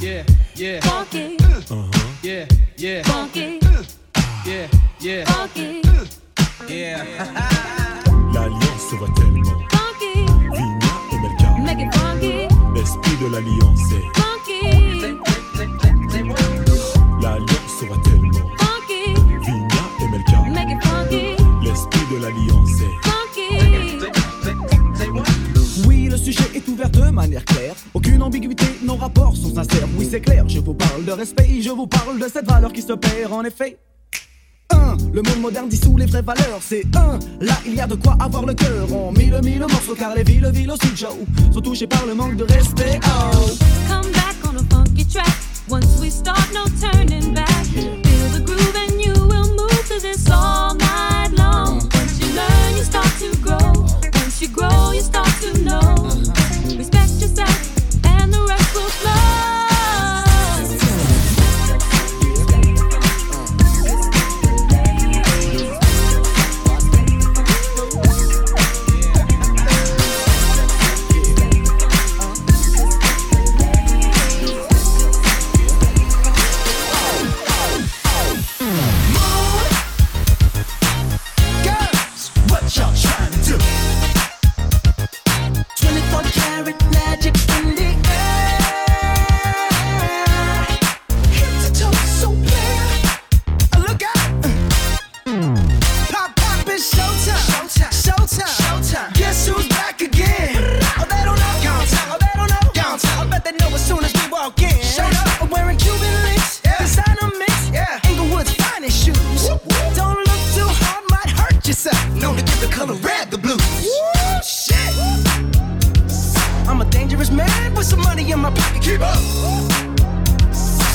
Yeah, yeah. Funky. Yeah, yeah. Funky. Yeah, yeah. Funky. Yeah. L'alliance voit tellement. Et. L'esprit de l'alliance est. L'alliance tellement. L'esprit de l'alliance est. Oui, le sujet est ouvert Aucune ambiguïté, nos rapports sont sincères. Oui, c'est clair, je vous parle de respect, je vous parle de cette valeur qui se perd en effet. Un, le monde moderne dissout les vraies valeurs. C'est un, là il y a de quoi avoir le cœur. On mille mille morceaux car les villes, villes aussi Joe sont touchées par le manque de respect. Oh. Come back on a funky track. Once we start, no turning back. With some money in my pocket. Keep up.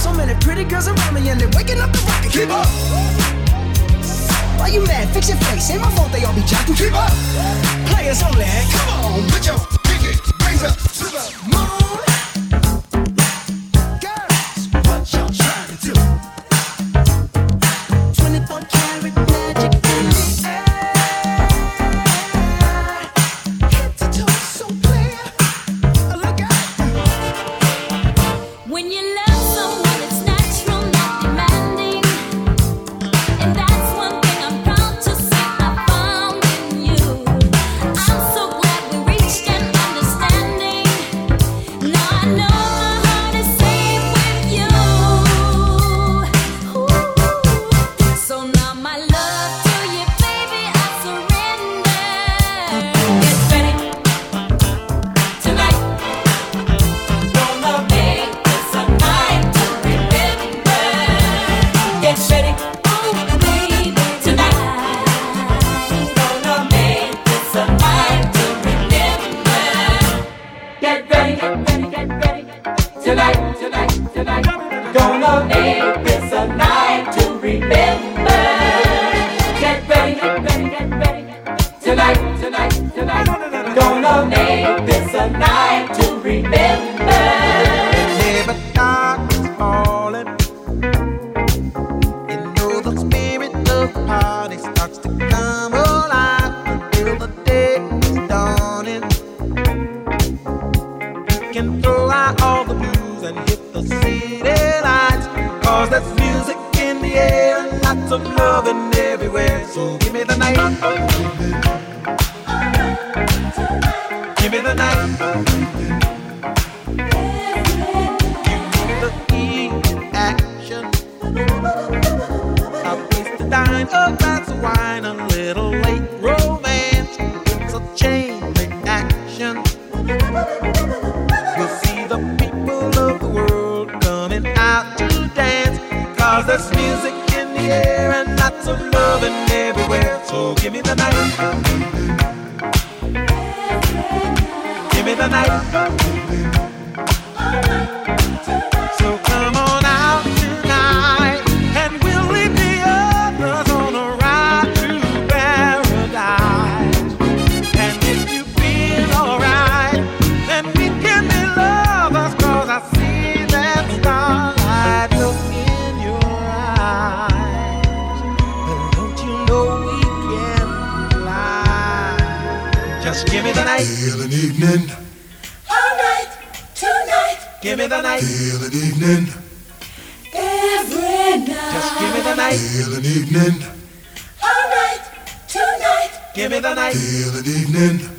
So many pretty girls around me and they're waking up the rocket. Keep up. Why you mad? Fix your face. Ain't my fault they all be jocking. Keep up. Players only. Come on, put your pinky rings up to the moon. Party starts to come Cause there's music in the air and lots of loving everywhere. So give me the night. Give me the night. Give me the heat action. A place to dine, a glass of wine, there's music in the air and lots of loving everywhere. So give me the night. Give me the night. night. Feel an evening. All night, tonight. Give me the night. Feel an evening. Every night. Just give me the night. Feel an evening. All night, tonight. Give me the night. Feel an evening.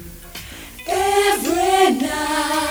Every night.